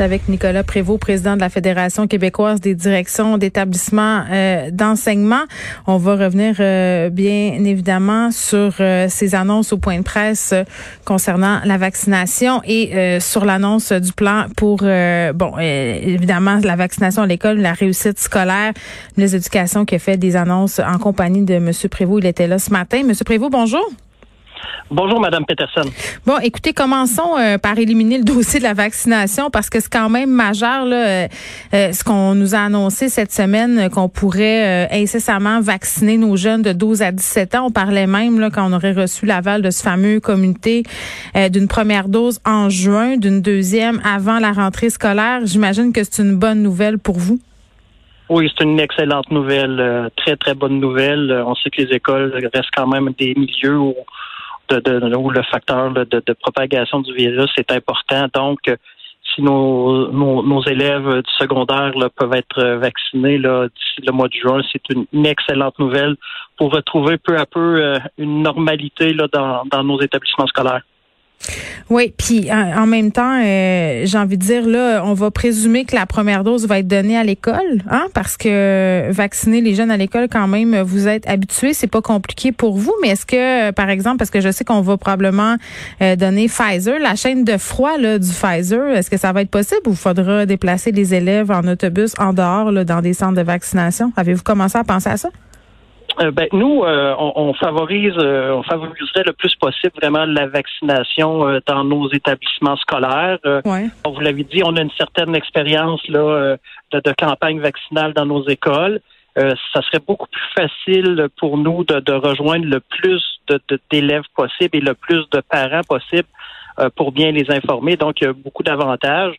Avec Nicolas Prévost, président de la Fédération québécoise des directions d'établissements euh, d'enseignement. On va revenir euh, bien évidemment sur euh, ces annonces au point de presse concernant la vaccination et sur l'annonce du plan pour, bon, évidemment, la vaccination à l'école, la réussite scolaire. Les éducations qui a fait des annonces en compagnie de M. Prévost. Il était là ce matin. M. Prévost, bonjour. Bonjour, Madame Peterson. Bon, écoutez, commençons euh, par éliminer le dossier de la vaccination parce que c'est quand même majeur là, euh, euh, ce qu'on nous a annoncé cette semaine qu'on pourrait incessamment vacciner nos jeunes de 12 à 17 ans. On parlait même là, quand on aurait reçu l'aval de ce fameux comité d'une première dose en juin, d'une deuxième avant la rentrée scolaire. J'imagine que c'est une bonne nouvelle pour vous. Oui, c'est une excellente nouvelle, très très bonne nouvelle. On sait que les écoles restent quand même des milieux où de, où le facteur de, propagation du virus est important. Donc, si nos, nos, élèves du secondaire peuvent être vaccinés d'ici le mois de juin, c'est une, excellente nouvelle pour retrouver peu à peu euh, une normalité là, dans, dans nos établissements scolaires. Oui, puis en, même temps, euh, j'ai envie de dire là, on va présumer que la première dose va être donnée à l'école, hein, parce que vacciner les jeunes à l'école, quand même, vous êtes habitués, c'est pas compliqué pour vous. Mais est-ce que, par exemple, parce que je sais qu'on va probablement euh, donner Pfizer, la chaîne de froid là, du Pfizer, est-ce que ça va être possible ou faudra déplacer les élèves en autobus en dehors là, dans des centres de vaccination? Avez-vous commencé à penser à ça? Euh, ben, nous, euh, on, favorise, euh, on favoriserait le plus possible vraiment la vaccination dans nos établissements scolaires. vous l'avez dit, on a une certaine expérience là de, campagne vaccinale dans nos écoles. ça serait beaucoup plus facile pour nous de, rejoindre le plus d'élèves possible et le plus de parents possible pour bien les informer. Donc, il y a beaucoup d'avantages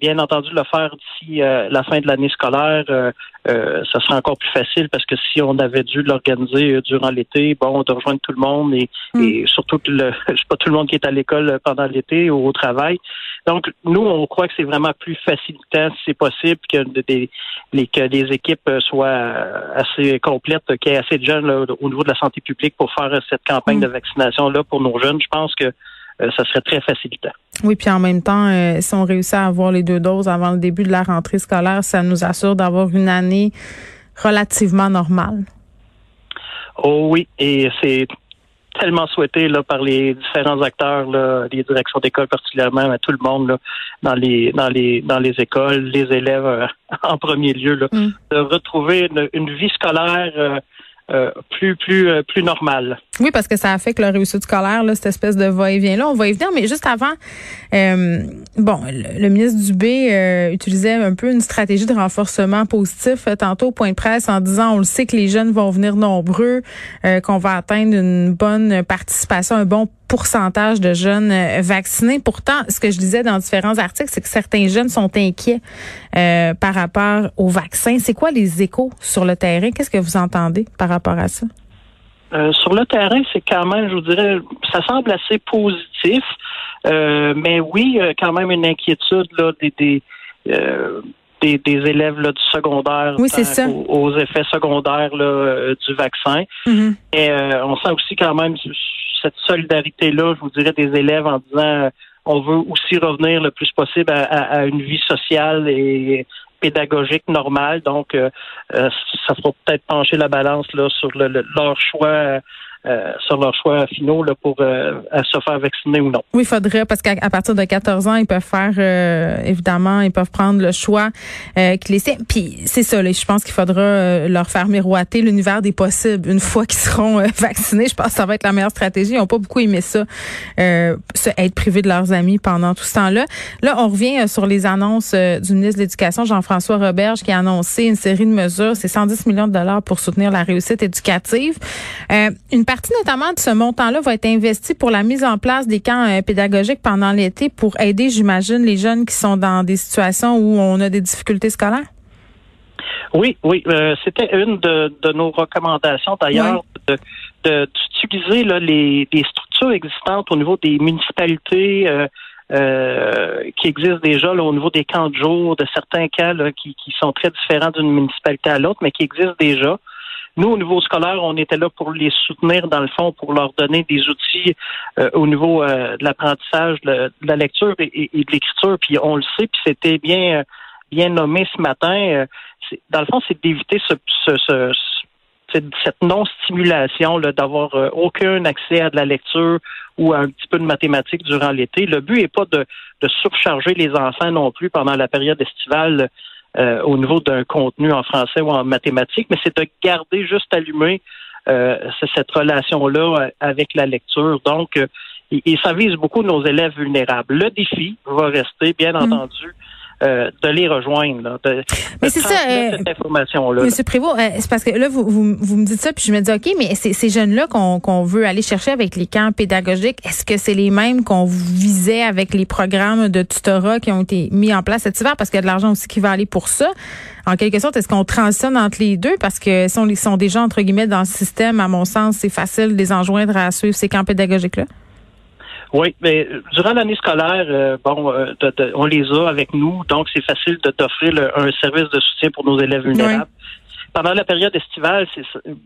bien entendu, le faire d'ici euh, la fin de l'année scolaire, euh, euh, ça serait encore plus facile parce que si on avait dû l'organiser durant l'été, bon, de rejoindre tout le monde et, mm. et surtout le, pas tout le monde qui est à l'école pendant l'été ou au travail. Donc, nous, on croit que c'est vraiment plus facilitant, si c'est possible, que, des, les, que les équipes soient assez complètes, qu'il y ait assez de jeunes au niveau de la santé publique pour faire cette campagne mm. de vaccination-là pour nos jeunes. Je pense que euh, ça serait très facilitant. Oui, puis en même temps, euh, si on réussit à avoir les deux doses avant le début de la rentrée scolaire, ça nous assure d'avoir une année relativement normale. Oh oui, et c'est tellement souhaité là, par les différents acteurs, là, les directions d'école particulièrement, mais tout le monde là, dans les dans les dans les écoles, les élèves euh, en premier lieu, là, mm. de retrouver une, vie scolaire euh, plus plus euh, plus normal. Oui, parce que ça affecte la réussite scolaire, là, cette espèce de va-et-vient là. On va y venir, mais juste avant, euh, bon, le, ministre Dubé utilisait un peu une stratégie de renforcement positif tantôt au point de presse en disant on le sait que les jeunes vont venir nombreux, qu'on va atteindre une bonne participation, un bon pourcentage de jeunes euh, vaccinés. Pourtant, ce que je disais dans différents articles, c'est que certains jeunes sont inquiets euh, par rapport au vaccin. C'est quoi les échos sur le terrain? Qu'est-ce que vous entendez par rapport à ça? Euh, sur le terrain, c'est quand même, je vous dirais, ça semble assez positif. mais oui, quand même une inquiétude là, des, des des, élèves là, du secondaire oui, ça. Aux, effets secondaires là, du vaccin. Mm-hmm. Et on sent aussi quand même cette solidarité-là, je vous dirais, des élèves en disant euh, on veut aussi revenir le plus possible à, une vie sociale et pédagogique normale. Donc, euh, euh, ça fera peut-être pencher la balance là sur leur choix euh, sur leur choix finaux là, pour euh, se faire vacciner ou non. Oui, il faudrait, parce qu'à partir de 14 ans, ils peuvent faire, euh, évidemment, ils peuvent prendre le choix euh, qu'ils Puis c'est ça, là, je pense qu'il faudra leur faire miroiter l'univers des possibles une fois qu'ils seront vaccinés. Je pense que ça va être la meilleure stratégie. Ils n'ont pas beaucoup aimé ça, être privés de leurs amis pendant tout ce temps-là. Là, on revient sur les annonces du ministre de l'Éducation, Jean-François Roberge, qui a annoncé une série de mesures. C'est 110 millions de dollars pour soutenir la réussite éducative. une partie notamment de ce montant-là va être investi pour la mise en place des camps euh, pédagogiques pendant l'été pour aider, j'imagine, les jeunes qui sont dans des situations où on a des difficultés scolaires? Oui, oui. Euh, c'était une de, nos recommandations d'ailleurs d'utiliser les, structures existantes au niveau des municipalités euh, qui existe déjà là, au niveau des camps de jour, de certains cas là, qui, qui sont très différents d'une municipalité à l'autre, mais qui existent déjà. Nous, au niveau scolaire, on était là pour les soutenir, dans le fond, pour leur donner des outils euh, au niveau euh, de l'apprentissage, de, la lecture et, de l'écriture. Puis on le sait, puis c'était bien, bien nommé ce matin. dans le fond, c'est d'éviter ce, ce, ce cette non-stimulation d'avoir euh, aucun accès à de la lecture ou à un petit peu de mathématiques durant l'été. Le but n'est pas de, surcharger les enfants non plus pendant la période estivale euh, au niveau d'un contenu en français ou en mathématiques, mais c'est de garder juste allumé euh, cette relation-là avec la lecture. Donc, et, ça vise beaucoup nos élèves vulnérables. Le défi va rester, bien mm. entendu, euh, de les rejoindre, de, mais c'est ça, euh, cette information-là. Monsieur Prévost, euh, c'est parce que là, vous, vous, me dites ça, puis je me dis, OK, mais ces jeunes-là qu'on veut aller chercher avec les camps pédagogiques, est-ce que c'est les mêmes qu'on visait avec les programmes de tutorat qui ont été mis en place cet hiver? Parce qu'il y a de l'argent aussi qui va aller pour ça. En quelque sorte, est-ce qu'on transitionne entre les deux? Parce que si on sont déjà, entre guillemets, dans le système, à mon sens, c'est facile de les enjoindre à suivre ces camps pédagogiques-là. Oui, mais durant l'année scolaire, euh, bon, euh, on les a avec nous, donc c'est facile de t'offrir un service de soutien pour nos élèves vulnérables. Pendant la période estivale, c'est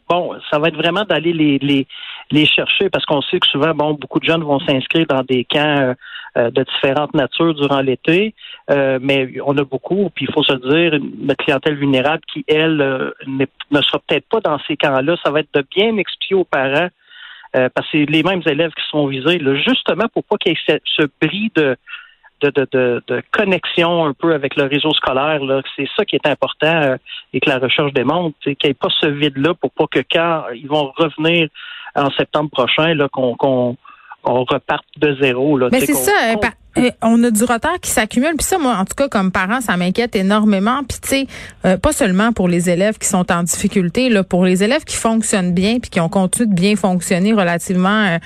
bon, ça va être vraiment d'aller les, les, les chercher parce qu'on sait que souvent, bon, beaucoup de jeunes vont s'inscrire dans des camps euh, de différentes natures durant l'été, mais on a beaucoup, puis il faut se dire, notre clientèle vulnérable qui, elle, ne sera peut-être pas dans ces camps-là. Ça va être de bien expliquer aux parents euh, parce que c'est les mêmes élèves qui sont visés, justement pour pas qu'il y ait ce, bris de, de, de, de, connexion un peu avec le réseau scolaire. C'est ça qui est important euh, et que la recherche démontre, qu'il n'y ait pas ce vide-là pour pas que quand ils vont revenir en septembre prochain, qu'on on reparte de zéro. Mais c'est ça. On a du retard qui s'accumule. Puis ça, moi, en tout cas, comme parent, ça m'inquiète énormément. Puis tu sais, euh, pas seulement pour les élèves qui sont en difficulté, là, pour les élèves qui fonctionnent bien puis qui ont continué de bien fonctionner relativement euh,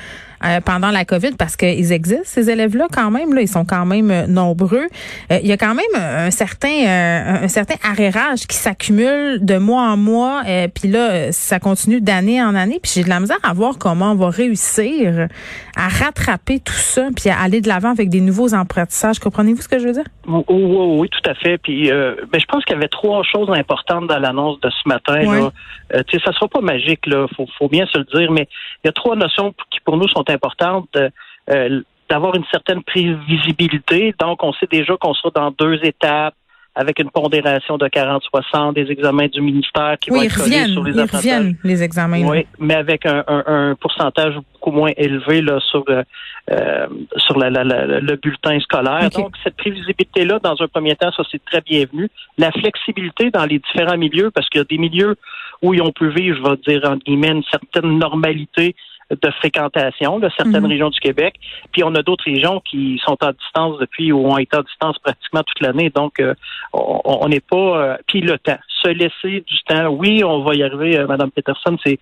euh, pendant la COVID parce qu'ils existent, ces élèves-là, quand même. Là, ils sont quand même euh, nombreux. Euh, il y a quand même un certain un certain arrérage qui s'accumule de mois en mois. puis là, ça continue d'année en année. Puis j'ai de la misère à voir comment on va réussir à rattraper tout ça puis à aller de l'avant avec des nouveaux apprentissages. Comprenez-vous ce que je veux dire? Oui, oui, oui tout à fait. Puis euh, ben, je pense qu'il y avait trois choses importantes dans l'annonce de ce matin. Oui. Là. Euh, ça sera pas magique, là, faut, faut bien se le dire, mais il y a trois notions qui pour nous sont importante euh, euh, d'avoir une certaine prévisibilité. Donc, on sait déjà qu'on sera dans deux étapes avec une pondération de 40-60 des examens du ministère qui vont être sur les ils reviennent, les examens. Oui, mais avec un, un, pourcentage beaucoup moins élevé là, sur, euh, sur la, la, le bulletin scolaire. Donc, cette prévisibilité-là, dans un premier temps, ça, c'est très bienvenu. La flexibilité dans les différents milieux, parce qu'il y a des milieux où ils ont pu vivre, je vais dire, en guillemets, une certaine normalité de fréquentation de certaines mhm. régions du Québec. Puis on a d'autres régions qui sont à distance depuis ou ont été à distance pratiquement toute l'année. Donc euh, on n'est pas. Euh, puis le temps, se laisser du temps. Oui, on va y arriver, euh, Madame Peterson. C'est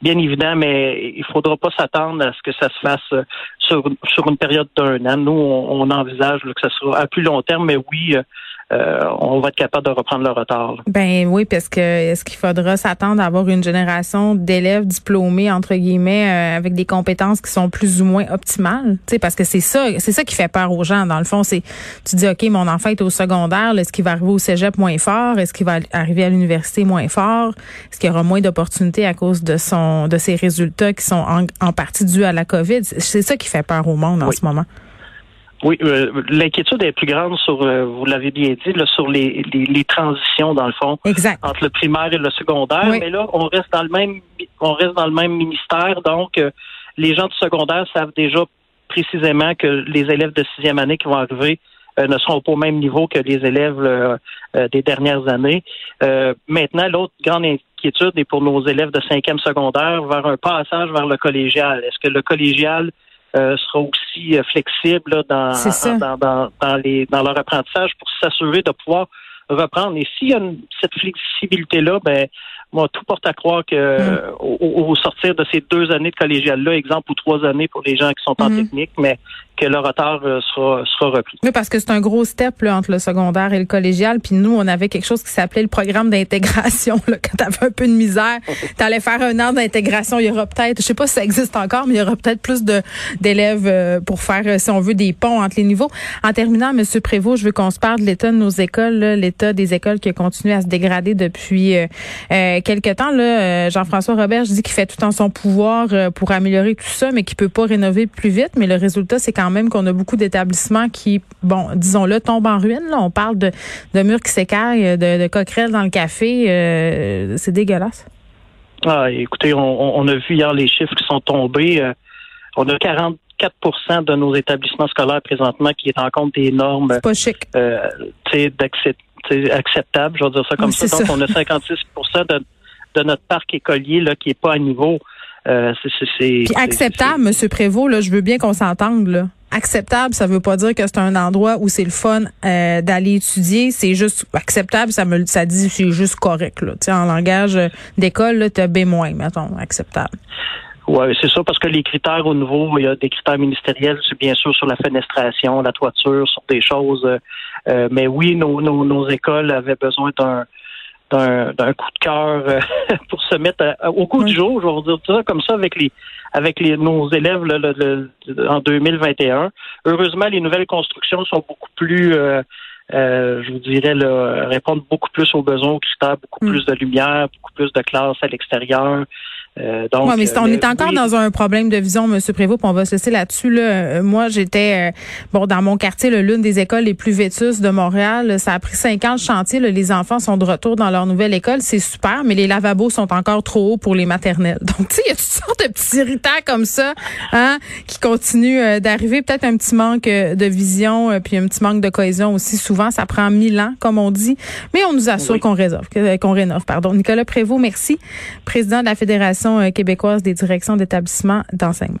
bien évident, mais il faudra pas s'attendre à ce que ça se fasse sur, sur une période d'un an. Nous, on, envisage que ça sera à plus long terme, mais oui, euh, on va être capable de reprendre le retard. Ben oui, parce que est-ce qu'il faudra s'attendre à avoir une génération d'élèves diplômés entre guillemets euh, avec des compétences qui sont plus ou moins optimales, tu sais, parce que c'est ça, c'est ça qui fait peur aux gens. Dans le fond, c'est tu dis ok, mon enfant est au secondaire, est-ce qu'il va arriver au cégep moins fort, est-ce qu'il va arriver à l'université moins fort, est-ce qu'il y aura moins d'opportunités à cause de son de ses résultats qui sont en, partie dus à la COVID? C'est ça qui fait peur au monde en ce moment. Oui, euh, l'inquiétude est plus grande sur, euh, vous l'avez bien dit, là, sur les, les, transitions dans le fond entre le primaire et le secondaire. Mais là, on reste dans le même, on reste dans le même ministère, donc euh, les gens du secondaire savent déjà précisément que les élèves de sixième année qui vont arriver ne seront pas au même niveau que les élèves des dernières années. maintenant, l'autre grande inquiétude est pour nos élèves de cinquième secondaire vers un passage vers le collégial. Est-ce que le collégial euh, sera aussi euh, flexible dans, dans, dans, les, dans leur apprentissage pour s'assurer de pouvoir reprendre. Et s'il y a cette flexibilité-là, ben moi, tout porte à croire que mm. au, sortir de ces deux années de collégial-là, exemple, ou trois années pour les gens qui sont en mm. technique, mais que le retard sera, sera repris. Oui, parce que c'est un gros step là, entre le secondaire et le collégial. Puis nous, on avait quelque chose qui s'appelait le programme d'intégration. Quand tu avais un peu de misère, tu allais faire un an d'intégration. Il y aura peut-être, je sais pas si ça existe encore, mais il y aura peut-être plus d'élèves pour faire, si on veut, des ponts entre les niveaux. En terminant, Monsieur Prévost, je veux qu'on se parle de l'état de nos écoles, l'état des écoles qui a continué à se dégrader depuis euh, euh, quelques temps. Là, Jean-François Robert, je dis qu'il fait tout en son pouvoir pour améliorer tout ça, mais qu'il peut pas rénover plus vite. Mais le résultat, c'est quand même qu'on a beaucoup d'établissements qui, bon, disons-le, tombent en ruine. Là. On parle de, de murs qui s'écaillent, de, de, coquerelles dans le café. Euh, c'est dégueulasse. Ah, écoutez, on, on, a vu hier les chiffres qui sont tombés. Euh, on a 44% de nos établissements scolaires présentement qui est en compte des normes. pas chic. Euh, acceptable, je vais dire ça comme ça. Donc, on a 56 de, de notre parc écolier là, qui est pas à niveau. Euh, c'est acceptable, M. Prévost, là, je veux bien qu'on s'entende. Là. Acceptable, ça veut pas dire que c'est un endroit où c'est le fun euh, d'aller étudier. C'est juste acceptable, ça me ça dit c'est juste correct. Là. en langage d'école, tu as B-, mettons, acceptable. Oui, c'est ça, parce que les critères au niveau, il y a des critères ministériels, c'est bien sûr sur la fenestration, la toiture, sur des choses. Euh, mais oui, nos, nos, nos écoles avaient besoin d'un d'un coup de cœur euh, pour se mettre au coup du jour, je vais vous dire ça comme ça avec les avec les nos élèves en 2021. Heureusement, les nouvelles constructions sont beaucoup plus euh, euh, je vous dirais là, répondre beaucoup plus aux besoins aux critères, beaucoup mm. plus de lumière, beaucoup plus de classe à l'extérieur. Euh, donc, mais on est encore dans un problème de vision, Monsieur Prévost, puis on va se laisser là-dessus. Là. Euh, moi, j'étais euh, bon dans mon quartier, l'une des écoles les plus vétustes de Montréal. Ça a pris cinq ans de chantier. les enfants sont de retour dans leur nouvelle école, c'est super, mais les lavabos sont encore trop hauts pour les maternelles. Donc, tu sais, il y a toutes sortes de petits irritants comme ça, hein, qui continuent d'arriver. Peut-être un petit manque de vision, puis un petit manque de cohésion aussi. Souvent, ça prend mille ans, comme on dit, mais on nous assure qu'on rénove, qu'on rénove. Pardon, Nicolas Prévost, merci, président de la fédération euh, québécoise des directions d'établissements d'enseignement.